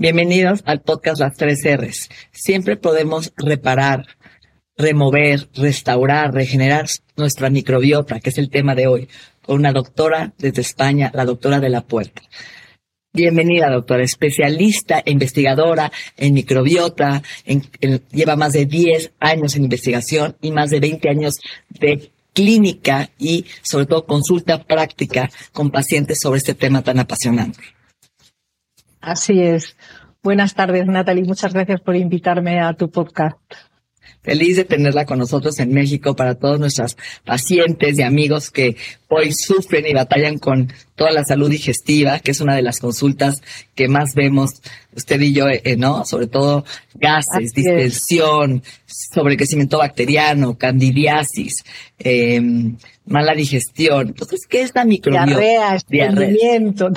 Bienvenidos al podcast Las Tres R's. Siempre podemos reparar, remover, restaurar, regenerar nuestra microbiota, que es el tema de hoy, con una doctora desde España, la doctora de la Puerta. Bienvenida, doctora, especialista investigadora en microbiota, lleva más de 10 años en investigación y más de 20 años de clínica y sobre todo consulta práctica con pacientes sobre este tema tan apasionante. Así es. Buenas tardes, Natalie. Muchas gracias por invitarme a tu podcast. Feliz de tenerla con nosotros en México para todos nuestros pacientes y amigos que hoy sufren y batallan con toda la salud digestiva, que es una de las consultas que más vemos usted y yo, eh, ¿no? Sobre todo gases, distensión, sobrecrecimiento bacteriano, candidiasis, em, mala digestión. Entonces, ¿qué es la microbiota? Diarrea, estreñimiento,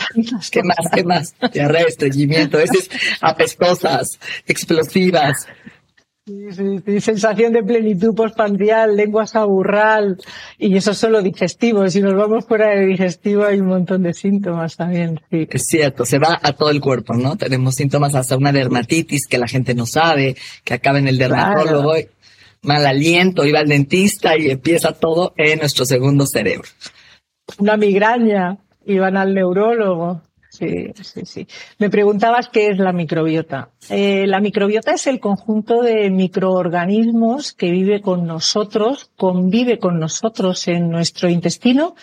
¿Qué más? ¿Qué más? Diarrea, estreñimiento, veces apestosas, explosivas. Sí, sensación de plenitud postprandial, lengua saburral, y eso es solo digestivo. Si nos vamos fuera de digestivo hay un montón de síntomas también. Sí. Es cierto, se va a todo el cuerpo, ¿no? Tenemos síntomas hasta una dermatitis que la gente no sabe, que acaba en el dermatólogo, mal aliento, iba al dentista y empieza todo en nuestro segundo cerebro. Una migraña, iban al neurólogo. Sí, sí, sí. Me preguntabas qué es la microbiota. Eh, la microbiota es el conjunto de microorganismos que vive con nosotros, convive con nosotros en nuestro intestino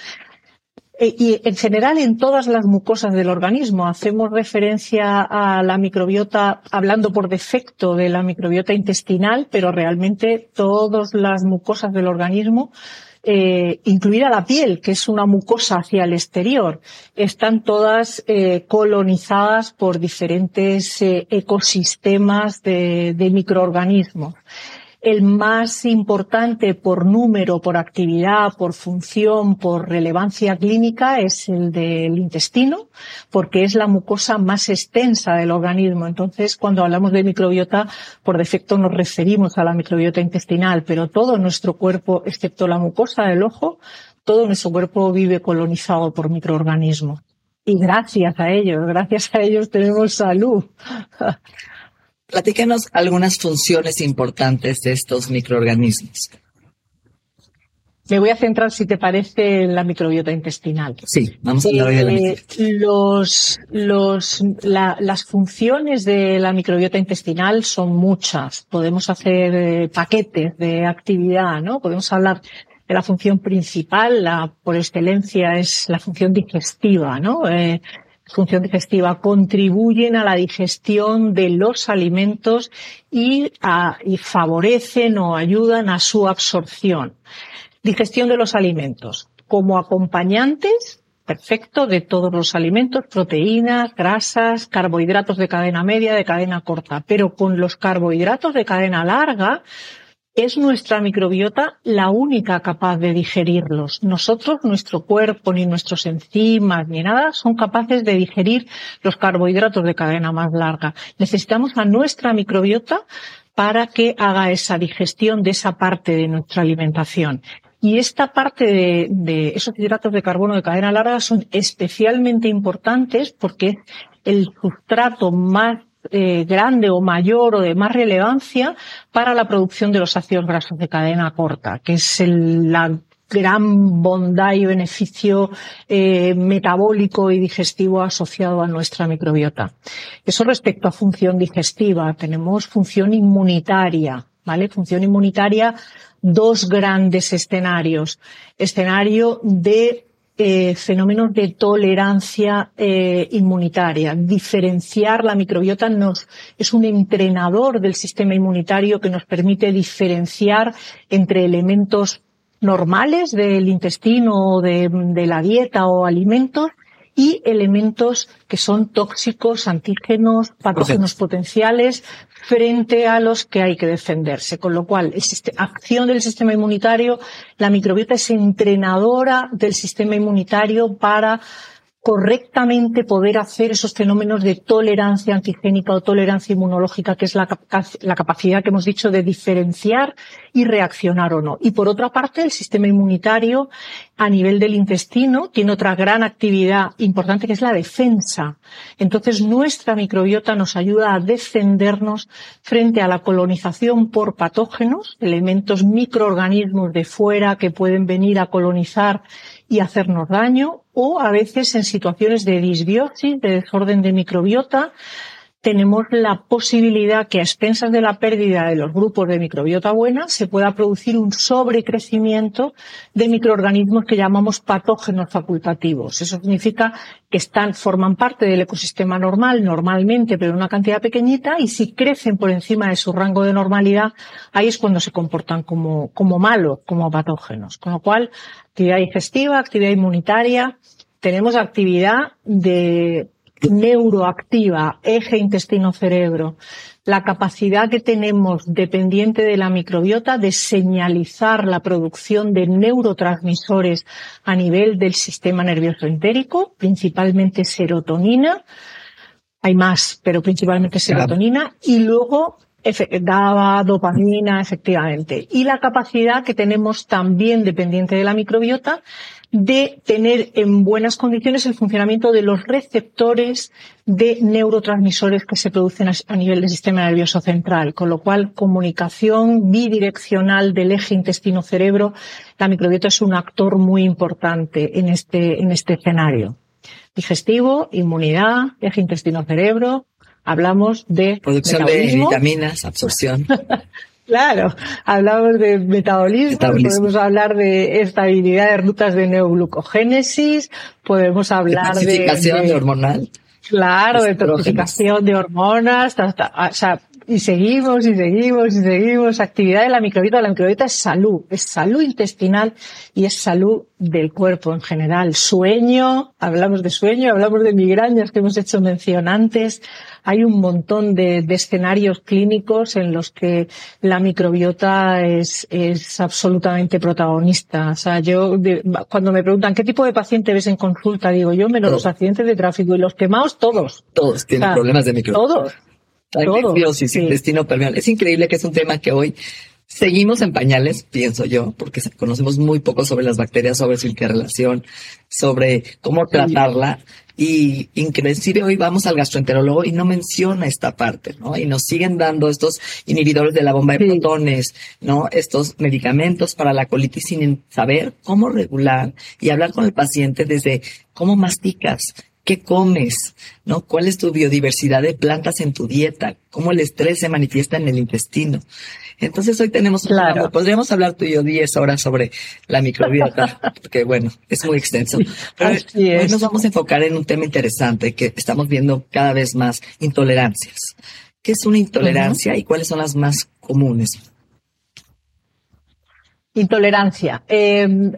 eh, y en general en todas las mucosas del organismo. Hacemos referencia a la microbiota hablando por defecto de la microbiota intestinal, pero realmente todas las mucosas del organismo eh, incluida la piel, que es una mucosa hacia el exterior, están todas eh, colonizadas por diferentes eh, ecosistemas de, de microorganismos. El más importante por número, por actividad, por función, por relevancia clínica es el del intestino, porque es la mucosa más extensa del organismo. Entonces, cuando hablamos de microbiota, por defecto nos referimos a la microbiota intestinal, pero todo nuestro cuerpo, excepto la mucosa del ojo, todo nuestro cuerpo vive colonizado por microorganismos. Y gracias a ellos, gracias a ellos tenemos salud. Platícanos algunas funciones importantes de estos microorganismos. Me voy a centrar, si te parece, en la microbiota intestinal. Sí, vamos a hablar de la eh, los, los, las funciones de la microbiota intestinal son muchas. Podemos hacer eh, paquetes de actividad, ¿no? Podemos hablar de la función principal, la por excelencia es la función digestiva, ¿no? Eh, función digestiva contribuyen a la digestión de los alimentos y, favorecen o ayudan a su absorción. Digestión de los alimentos. Como acompañantes, perfecto, de todos los alimentos, proteínas, grasas, carbohidratos de cadena media, de cadena corta. Pero con los carbohidratos de cadena larga, es nuestra microbiota la única capaz de digerirlos. Nosotros, nuestro cuerpo, ni nuestros enzimas, ni nada, son capaces de digerir los carbohidratos de cadena más larga. Necesitamos a nuestra microbiota para que haga esa digestión de esa parte de nuestra alimentación. Y esta parte de, de, esos hidratos de carbono de cadena larga son especialmente importantes porque es el sustrato más eh, grande o mayor o de más relevancia para la producción de los ácidos grasos de cadena corta, que es la gran bondad y beneficio eh, metabólico y digestivo asociado a nuestra microbiota. Eso respecto a función digestiva. Tenemos función inmunitaria, ¿vale? Función inmunitaria, dos grandes escenarios. Escenario de eh, fenómenos de tolerancia eh, inmunitaria. Diferenciar la microbiota nos es un entrenador del sistema inmunitario que nos permite diferenciar entre elementos normales del intestino o de, de la dieta o alimentos y elementos que son tóxicos, antígenos, patógenos potenciales frente a los que hay que defenderse. Con lo cual, acción del sistema inmunitario, la microbiota es entrenadora del sistema inmunitario para correctamente poder hacer esos fenómenos de tolerancia antigénica o tolerancia inmunológica, que es la, la, capacidad que hemos dicho de diferenciar y reaccionar o no. Y por otra parte, el sistema inmunitario a nivel del intestino tiene otra gran actividad importante que es la defensa. Entonces, nuestra microbiota nos ayuda a defendernos frente a la colonización por patógenos, elementos microorganismos de fuera que pueden venir a colonizar y hacernos daño, o a veces en situaciones de disbiosis, de desorden de microbiota, tenemos la posibilidad que a expensas de la pérdida de los grupos de microbiota buena se pueda producir un sobrecrecimiento de microorganismos que llamamos patógenos facultativos. Eso significa que están, forman parte del ecosistema normal normalmente, pero en una cantidad pequeñita, y si crecen por encima de su rango de normalidad, ahí es cuando se comportan como, como malos, como patógenos. Con lo cual, actividad digestiva, actividad inmunitaria, tenemos actividad de neuroactiva, eje intestino-cerebro, la capacidad que tenemos dependiente de la microbiota de señalizar la producción de neurotransmisores a nivel del sistema nervioso entérico, principalmente serotonina, hay más, pero principalmente serotonina, y luego daba dopamina, efectivamente. Y la capacidad que tenemos también dependiente de la microbiota de tener en buenas condiciones el funcionamiento de los receptores de neurotransmisores que se producen a nivel del sistema nervioso central, con lo cual comunicación bidireccional del eje intestino-cerebro, la microbiota es un actor muy importante en este, en este escenario. Digestivo, inmunidad, eje intestino-cerebro, hablamos de producción de vitaminas, absorción. Claro, hablamos de metabolismo, podemos hablar de estabilidad de rutas de neoglucogénesis, podemos hablar de... de hormonal. Claro, de toxificación de hormonas, o sea, y seguimos y seguimos y seguimos. Actividad de la microbiota. La microbiota es salud, es salud intestinal y es salud del cuerpo en general. Sueño, hablamos de sueño, hablamos de migrañas que hemos hecho mención antes. Hay un montón de, escenarios clínicos en los que la microbiota es, es absolutamente protagonista. O sea, yo, cuando me preguntan qué tipo de paciente ves en consulta, digo yo, menos los accidentes de tráfico y los quemados, todos. Todos tienen problemas de microbiota. Todos intestino permeable. Es increíble que es un tema que hoy seguimos en pañales, pienso yo, porque conocemos muy poco sobre las bacterias, sobre su interrelación, sobre cómo tratarla. Y inclusive hoy vamos al gastroenterólogo y no menciona esta parte, ¿no? Y nos siguen dando estos inhibidores de la bomba de protones, ¿no? Estos medicamentos para la colitis sin saber cómo regular y hablar con el paciente desde cómo masticas, qué comes, ¿no? ¿Cuál es tu biodiversidad de plantas en tu dieta? ¿Cómo el estrés se manifiesta en el intestino? Entonces hoy tenemos, claro. podríamos hablar tú y yo 10 horas sobre la microbiota, porque bueno, es muy extenso. Pero hoy nos vamos a enfocar en un tema interesante que estamos viendo cada vez más, intolerancias. ¿Qué es una intolerancia y cuáles son las más comunes? Intolerancia. Eh,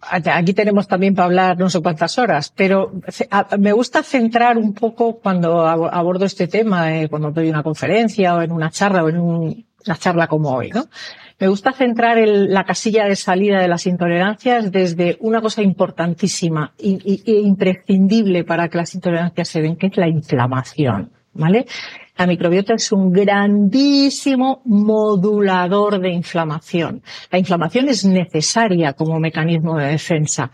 aquí tenemos también para hablar no sé cuántas horas, pero me gusta centrar un poco cuando abordo este tema, eh, cuando doy una conferencia o en una charla o en una charla como hoy, ¿no? Me gusta centrar la casilla de salida de las intolerancias desde una cosa importantísima e imprescindible para que las intolerancias se den, que es la inflamación, ¿vale? La microbiota es un grandísimo modulador de inflamación. La inflamación es necesaria como mecanismo de defensa.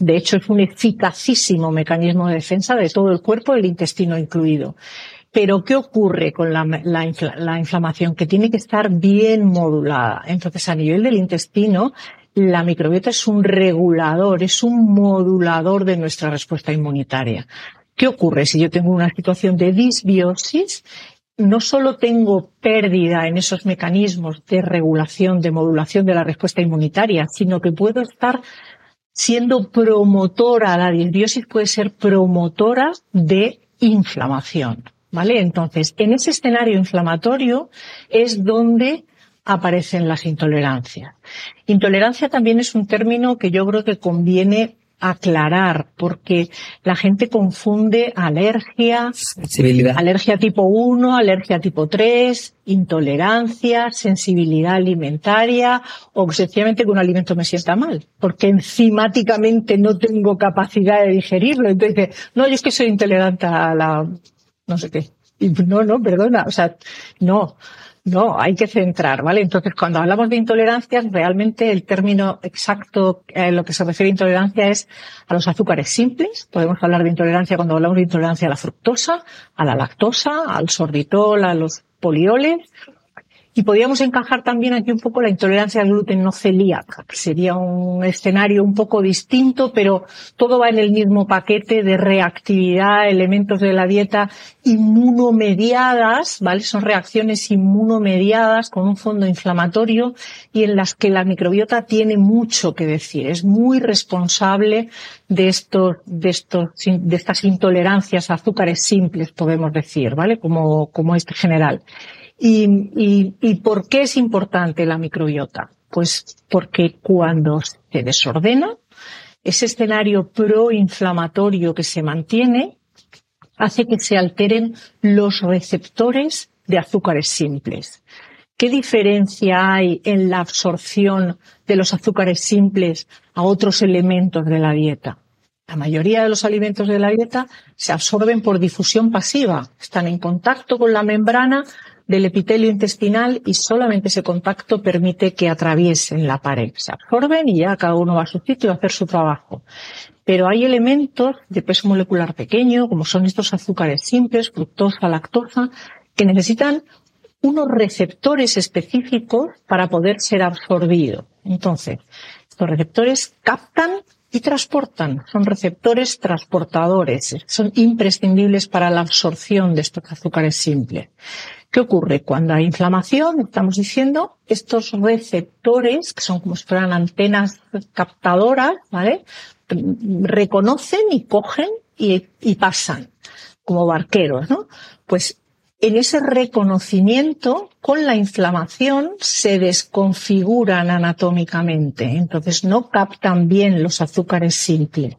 De hecho, es un eficacísimo mecanismo de defensa de todo el cuerpo, el intestino incluido. Pero, ¿qué ocurre con la, la, inflamación? Que tiene que estar bien modulada. Entonces, a nivel del intestino, la microbiota es un regulador, es un modulador de nuestra respuesta inmunitaria. ¿Qué ocurre si yo tengo una situación de disbiosis? No solo tengo pérdida en esos mecanismos de regulación, de modulación de la respuesta inmunitaria, sino que puedo estar siendo promotora, la disbiosis puede ser promotora de inflamación. ¿Vale? Entonces, en ese escenario inflamatorio es donde aparecen las intolerancias. Intolerancia también es un término que yo creo que conviene aclarar, porque la gente confunde alergia, sensibilidad. alergia tipo 1, alergia tipo 3, intolerancia, sensibilidad alimentaria, o sencillamente que un alimento me sienta mal, porque enzimáticamente no tengo capacidad de digerirlo. Entonces, no, yo es que soy intolerante a la, no sé qué. no, no, perdona, o sea, no. No, hay que centrar, ¿vale? Entonces, cuando hablamos de intolerancias, realmente el término exacto en lo que se refiere a intolerancia es a los azúcares simples. Podemos hablar de intolerancia cuando hablamos de intolerancia a la fructosa, a la lactosa, al sorbitol, a los polioles y podríamos encajar también aquí un poco la intolerancia al gluten no celíaca, que sería un escenario un poco distinto, pero todo va en el mismo paquete de reactividad, elementos de la dieta inmunomediadas, ¿vale? Son reacciones inmunomediadas con un fondo inflamatorio y en las que la microbiota tiene mucho que decir. Es muy responsable de estos, de estos, de estas intolerancias a azúcares simples, podemos decir, ¿vale? Como, como este general. ¿Y, por qué es importante la microbiota? Pues porque cuando se desordena, ese escenario proinflamatorio que se mantiene hace que se alteren los receptores de azúcares simples. ¿Qué diferencia hay en la absorción de los azúcares simples a otros elementos de la dieta? La mayoría de los alimentos de la dieta se absorben por difusión pasiva, están en contacto con la membrana del epitelio intestinal y solamente ese contacto permite que atraviesen la pared. Se absorben y ya cada uno va a su sitio a hacer su trabajo. Pero hay elementos de peso molecular pequeño, como son estos azúcares simples, fructosa, lactosa, que necesitan unos receptores específicos para poder ser absorbidos. Entonces, estos receptores captan y transportan. Son receptores transportadores. Son imprescindibles para la absorción de estos azúcares simples. ¿Qué ocurre? Cuando hay inflamación, estamos diciendo, estos receptores, que son como si fueran antenas captadoras, ¿vale? Reconocen y cogen y, pasan, como barqueros, ¿no? Pues en ese reconocimiento, con la inflamación, se desconfiguran anatómicamente. Entonces no captan bien los azúcares simples.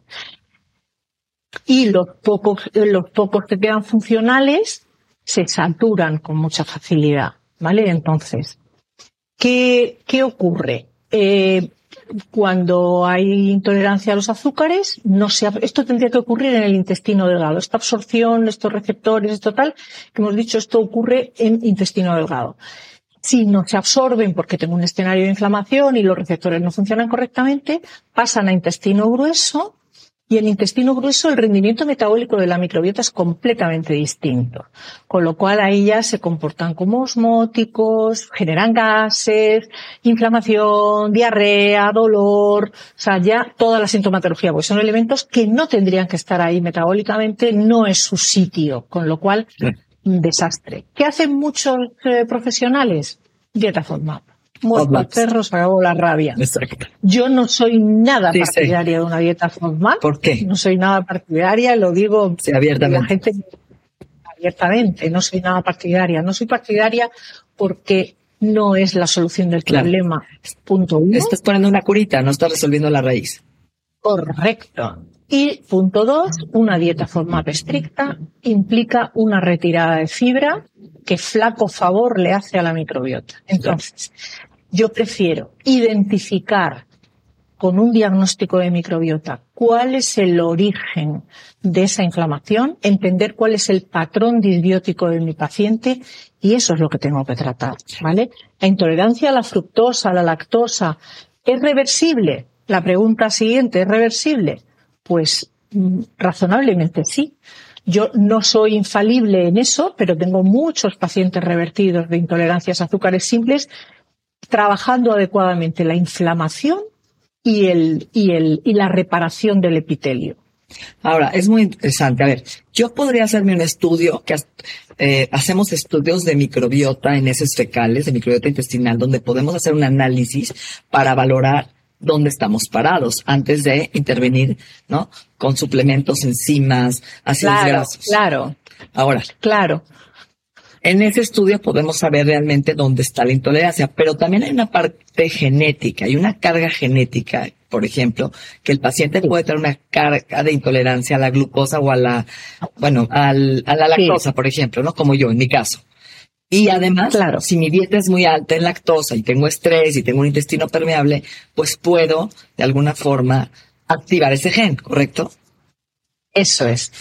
Y los pocos, los pocos que quedan funcionales se saturan con mucha facilidad, ¿vale? Entonces, ¿qué, qué ocurre? Eh, cuando hay intolerancia a los azúcares, no se, esto tendría que ocurrir en el intestino delgado. Esta absorción, estos receptores, esto tal, que hemos dicho, esto ocurre en intestino delgado. Si no se absorben porque tengo un escenario de inflamación y los receptores no funcionan correctamente, pasan a intestino grueso y en intestino grueso el rendimiento metabólico de la microbiota es completamente distinto. Con lo cual ahí ya se comportan como osmóticos, generan gases, inflamación, diarrea, dolor, o sea, ya toda la sintomatología, pues son elementos que no tendrían que estar ahí metabólicamente, no es su sitio, con lo cual, un desastre. ¿Qué hacen muchos eh, profesionales? Dieta FODMAP muerto perros, acabó la rabia. Yo no soy nada partidaria de una dieta formal. ¿Por qué? No soy nada partidaria, lo digo abiertamente. La gente, abiertamente, no soy nada partidaria. No soy partidaria porque no es la solución del problema. Punto uno. Estás poniendo una curita, no estás resolviendo la raíz. Correcto. Y punto dos, una dieta formal estricta implica una retirada de fibra que flaco favor le hace a la microbiota. Entonces, yo prefiero identificar con un diagnóstico de microbiota cuál es el origen de esa inflamación, entender cuál es el patrón disbiótico de mi paciente y eso es lo que tengo que tratar, ¿vale? La intolerancia a la fructosa, a la lactosa, ¿es reversible? La pregunta siguiente, ¿es reversible? Pues mm, razonablemente sí. Yo no soy infalible en eso, pero tengo muchos pacientes revertidos de intolerancias a azúcares simples trabajando adecuadamente la inflamación y, el, y, el, y la reparación del epitelio. Ahora, es muy interesante. A ver, yo podría hacerme un estudio, que eh, hacemos estudios de microbiota en heces fecales, de microbiota intestinal, donde podemos hacer un análisis para valorar dónde estamos parados antes de intervenir, ¿no? Con suplementos, enzimas, ácidos claro, grasos. Claro. Ahora. Claro. En ese estudio podemos saber realmente dónde está la intolerancia, pero también hay una parte genética, hay una carga genética, por ejemplo, que el paciente puede tener una carga de intolerancia a la glucosa o a la, bueno, al, a la lactosa, por ejemplo, ¿no? Como yo, en mi caso. Y además, claro, si mi dieta es muy alta en lactosa y tengo estrés y tengo un intestino permeable, pues puedo, de alguna forma, activar ese gen, ¿correcto? Eso es.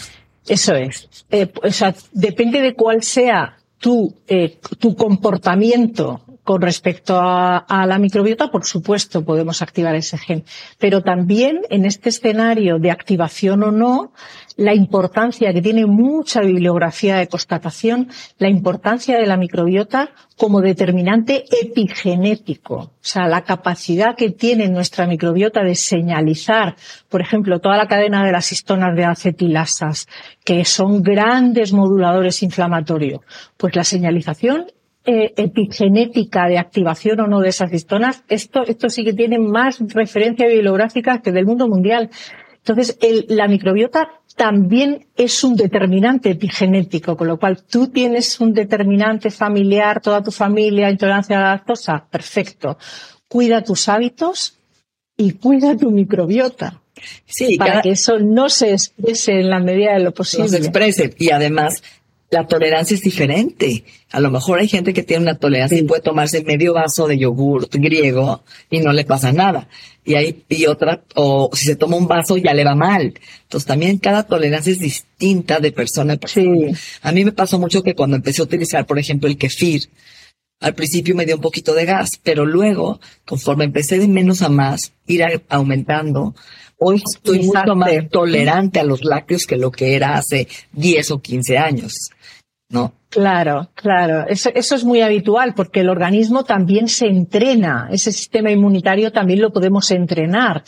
Eso es. Eh, o sea, depende de cuál sea tu, eh, tu comportamiento con respecto a, la microbiota, por supuesto, podemos activar ese gen. Pero también en este escenario de activación o no, la importancia que tiene mucha bibliografía de constatación, la importancia de la microbiota como determinante epigenético. O sea, la capacidad que tiene nuestra microbiota de señalizar, por ejemplo, toda la cadena de las histonas de acetilasas, que son grandes moduladores inflamatorios. Pues la señalización eh, epigenética de activación o no de esas histonas, esto, esto sí que tiene más referencia bibliográfica que del mundo mundial. Entonces, el, la microbiota también es un determinante epigenético, con lo cual tú tienes un determinante familiar, toda tu familia, intolerancia a la lactosa, perfecto. Cuida tus hábitos y cuida tu microbiota. Sí, para que eso no se exprese en la medida de lo posible. No se exprese. Y además, la tolerancia es diferente. A lo mejor hay gente que tiene una tolerancia y puede tomarse medio vaso de yogur griego y no le pasa nada. Y hay, y otra, o si se toma un vaso ya le va mal. Entonces también cada tolerancia es distinta de persona a persona. A mí me pasó mucho que cuando empecé a utilizar, por ejemplo, el kefir, al principio me dio un poquito de gas, pero luego, conforme empecé de menos a más, ir aumentando, Hoy estoy mucho más tolerante a los lácteos que lo que era hace 10 o 15 años. ¿No? Claro, claro. Eso, eso, es muy habitual porque el organismo también se entrena. Ese sistema inmunitario también lo podemos entrenar.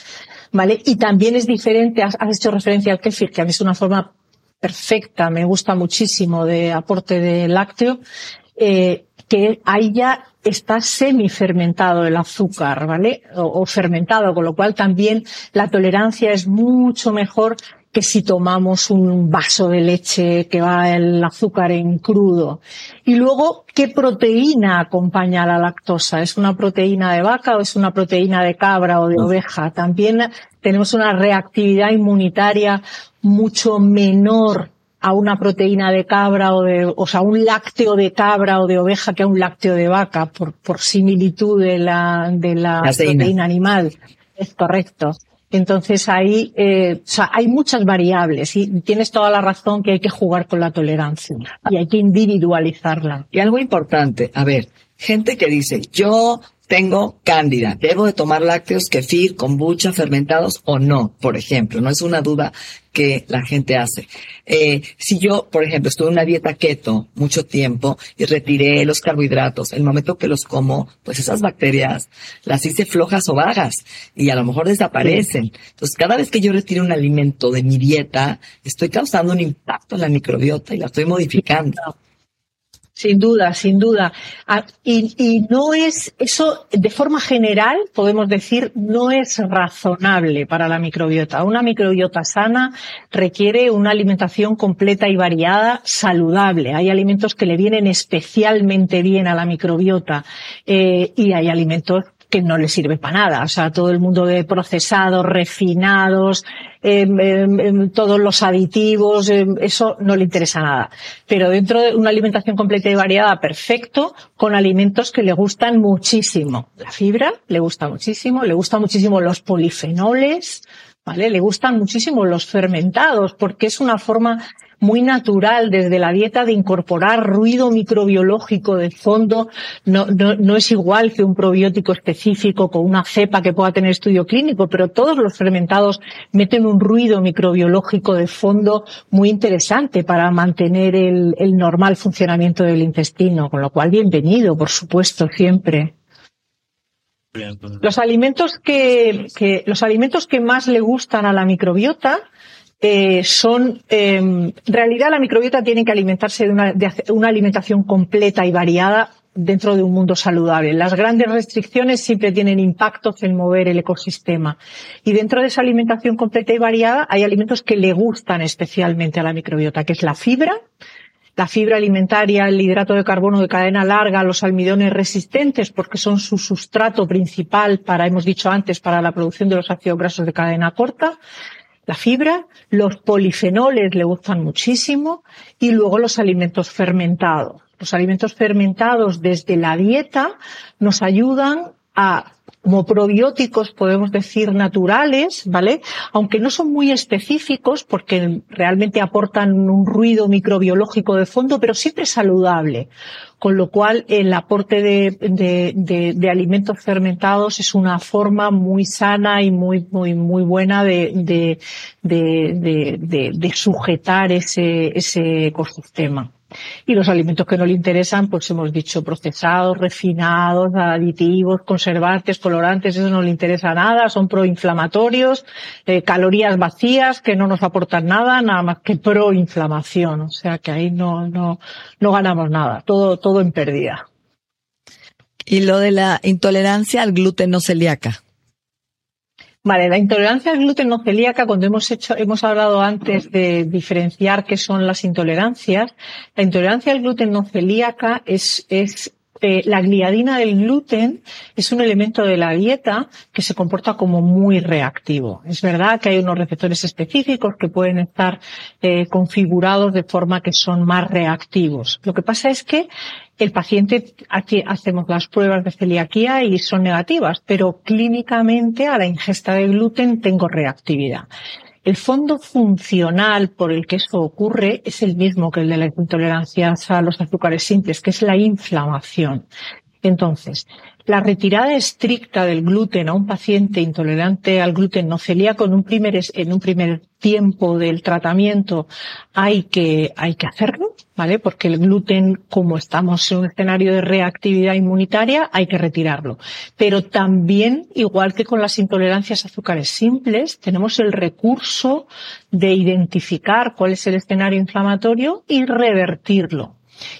¿Vale? Y también es diferente, has, hecho referencia al kefir, que a mí es una forma perfecta, me gusta muchísimo de aporte de lácteo, eh, que ahí ya está semifermentado el azúcar, ¿vale? O, fermentado, con lo cual también la tolerancia es mucho mejor que si tomamos un vaso de leche que va el azúcar en crudo. Y luego, ¿qué proteína acompaña a la lactosa? ¿Es una proteína de vaca o es una proteína de cabra o de oveja? También tenemos una reactividad inmunitaria mucho menor a una proteína de cabra o de, o sea, un lácteo de cabra o de oveja que a un lácteo de vaca por, por similitud de la, de la proteína animal. Es correcto. Entonces ahí, eh, o sea, hay muchas variables y tienes toda la razón que hay que jugar con la tolerancia y hay que individualizarla. Y algo importante, a ver, gente que dice, yo tengo cándida, debo de tomar lácteos, kefir, kombucha, fermentados o no, por ejemplo, no es una duda que la gente hace. Eh, si yo, por ejemplo, estuve en una dieta keto mucho tiempo y retiré los carbohidratos, el momento que los como, pues esas bacterias las hice flojas o vagas y a lo mejor desaparecen. Entonces, cada vez que yo retiro un alimento de mi dieta, estoy causando un impacto en la microbiota y la estoy modificando. Sin duda, sin duda. Ah, y, y, no es, eso de forma general, podemos decir, no es razonable para la microbiota. Una microbiota sana requiere una alimentación completa y variada, saludable. Hay alimentos que le vienen especialmente bien a la microbiota eh, y hay alimentos que no le sirve para nada. O sea, todo el mundo de procesados, refinados, em, em, em, todos los aditivos, eso no le interesa nada. Pero dentro de una alimentación completa y variada, perfecto, con alimentos que le gustan muchísimo. La fibra le gusta muchísimo, le gustan muchísimo los polifenoles, ¿vale? Le gustan muchísimo los fermentados, porque es una forma muy natural desde la dieta de incorporar ruido microbiológico de fondo. No, no, no es igual que un probiótico específico con una cepa que pueda tener estudio clínico, pero todos los fermentados meten un ruido microbiológico de fondo muy interesante para mantener el, el normal funcionamiento del intestino, con lo cual bienvenido, por supuesto, siempre. Los alimentos que, que, los alimentos que más le gustan a la microbiota eh, son, eh, en realidad la microbiota tiene que alimentarse de una, de una alimentación completa y variada dentro de un mundo saludable. Las grandes restricciones siempre tienen impactos en mover el ecosistema. Y dentro de esa alimentación completa y variada hay alimentos que le gustan especialmente a la microbiota, que es la fibra, la fibra alimentaria, el hidrato de carbono de cadena larga, los almidones resistentes, porque son su sustrato principal para, hemos dicho antes, para la producción de los ácidos grasos de cadena corta, la fibra, los polifenoles le gustan muchísimo y luego los alimentos fermentados. Los alimentos fermentados desde la dieta nos ayudan a como probióticos, podemos decir, naturales, ¿vale? Aunque no son muy específicos porque realmente aportan un ruido microbiológico de fondo, pero siempre saludable. Con lo cual, el aporte de, de, de, alimentos fermentados es una forma muy sana y muy, muy, muy buena de, de sujetar ese, ese ecosistema. Y los alimentos que no le interesan, pues hemos dicho procesados, refinados, aditivos, conservantes, colorantes, eso no le interesa nada, son proinflamatorios, eh, calorías vacías que no nos aportan nada, nada más que proinflamación. O sea que ahí no, no, no ganamos nada, todo, todo en pérdida. Y lo de la intolerancia al gluten no celíaca. Vale, la intolerancia al gluten no celíaca, cuando hemos hecho, hemos hablado antes de diferenciar qué son las intolerancias, la intolerancia al gluten no celíaca es, es eh, la gliadina del gluten es un elemento de la dieta que se comporta como muy reactivo. Es verdad que hay unos receptores específicos que pueden estar eh, configurados de forma que son más reactivos. Lo que pasa es que el paciente, hacemos las pruebas de celiaquía y son negativas, pero clínicamente a la ingesta de gluten tengo reactividad. El fondo funcional por el que eso ocurre es el mismo que el de la intolerancia a los azúcares simples, que es la inflamación. Entonces, la retirada estricta del gluten a un paciente intolerante al gluten no celíaco en un primer, en un primer tiempo del tratamiento hay que, hay que hacerlo, ¿vale? Porque el gluten, como estamos en un escenario de reactividad inmunitaria, hay que retirarlo. Pero también, igual que con las intolerancias a azúcares simples, tenemos el recurso de identificar cuál es el escenario inflamatorio y revertirlo.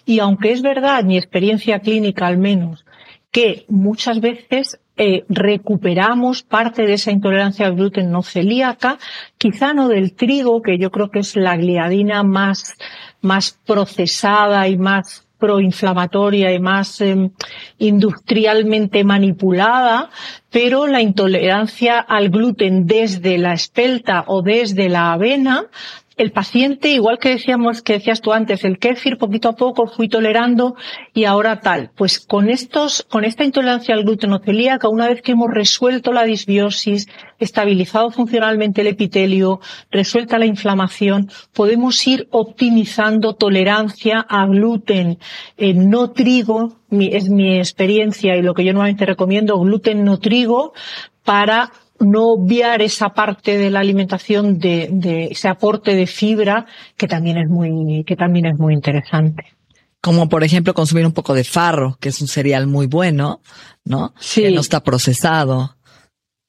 Y aunque es verdad, mi experiencia clínica al menos, que muchas veces eh, recuperamos parte de esa intolerancia al gluten no celíaca, quizá no del trigo, que yo creo que es la gliadina más, más procesada y más proinflamatoria y más em, industrialmente manipulada, pero la intolerancia al gluten desde la espelta o desde la avena el paciente, igual que decíamos, que decías tú antes, el kéfir poquito a poco fui tolerando y ahora tal. Pues con estos, con esta intolerancia al gluten celíaca, una vez que hemos resuelto la disbiosis, estabilizado funcionalmente el epitelio, resuelta la inflamación, podemos ir optimizando tolerancia a gluten eh, no trigo, es mi experiencia y lo que yo normalmente recomiendo, gluten no trigo, para no obviar esa parte de la alimentación de, ese aporte de fibra que también es muy, que también es muy interesante. Como por ejemplo consumir un poco de farro, que es un cereal muy bueno, ¿no? Sí. Que no está procesado.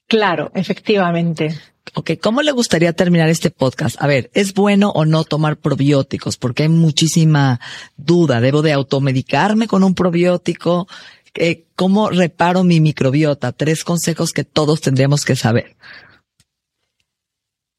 Claro, efectivamente. Ok, ¿cómo le gustaría terminar este podcast? A ver, ¿es bueno o no tomar probióticos? Porque hay muchísima duda. ¿Debo de automedicarme con un probiótico? Eh, ¿Cómo reparo mi microbiota? Tres consejos que todos tendríamos que saber.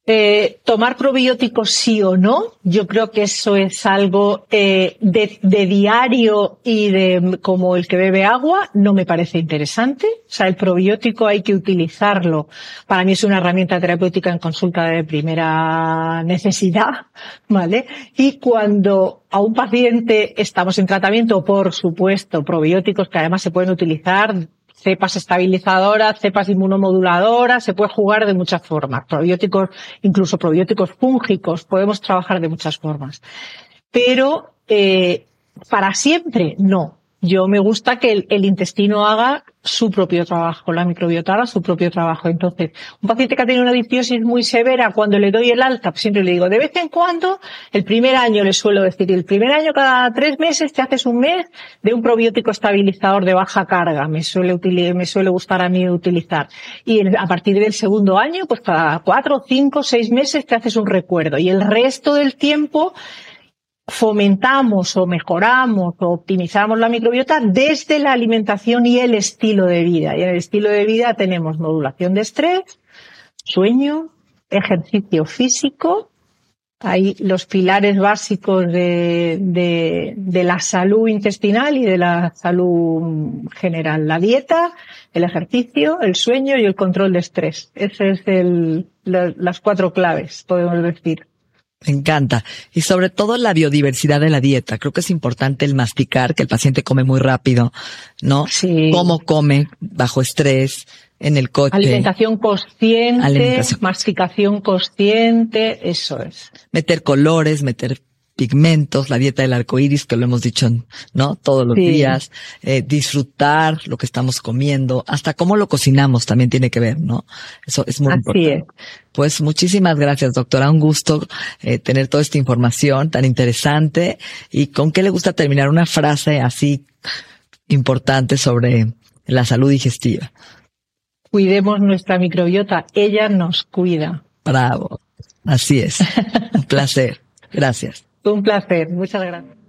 Eh, tomar probióticos sí o no, yo creo que eso es algo eh, de, diario y de como el que bebe agua, no me parece interesante. O sea, el probiótico hay que utilizarlo. Para mí es una herramienta terapéutica en consulta de primera necesidad, ¿vale? Y cuando a un paciente estamos en tratamiento, por supuesto, probióticos que además se pueden utilizar cepas estabilizadoras, cepas inmunomoduladoras, se puede jugar de muchas formas. Probióticos, incluso probióticos fúngicos, podemos trabajar de muchas formas. Pero eh, para siempre, no. Yo me gusta que el, intestino haga su propio trabajo, la microbiota haga su propio trabajo. Entonces, un paciente que ha tenido una disbiosis muy severa, cuando le doy el alta, pues siempre le digo, de vez en cuando, el primer año le suelo decir, el primer año cada tres meses te haces un mes de un probiótico estabilizador de baja carga, me suele, me suele gustar a mí utilizar. Y a partir del segundo año, pues cada cuatro, cinco, seis meses te haces un recuerdo. Y el resto del tiempo, fomentamos o mejoramos o optimizamos la microbiota desde la alimentación y el estilo de vida. Y en el estilo de vida tenemos modulación de estrés, sueño, ejercicio físico, hay los pilares básicos de, la salud intestinal y de la salud general. La dieta, el ejercicio, el sueño y el control de estrés. Esas es el, las cuatro claves, podemos decir. Me encanta. Y sobre todo la biodiversidad de la dieta. Creo que es importante el masticar, que el paciente come muy rápido, ¿no? Sí. Cómo come bajo estrés, en el coche. Alimentación consciente, masticación consciente, eso es. Meter colores, meter pigmentos, la dieta del arco iris, que lo hemos dicho, ¿no? Todos los días, eh, disfrutar lo que estamos comiendo, hasta cómo lo cocinamos también tiene que ver, ¿no? Eso es muy Así importante. Es. Pues muchísimas gracias, doctora. Un gusto eh, tener toda esta información tan interesante. ¿Y con qué le gusta terminar una frase así importante sobre la salud digestiva? Cuidemos nuestra microbiota, ella nos cuida. Bravo. Así es. Un placer. Gracias. Un placer. Muchas gracias.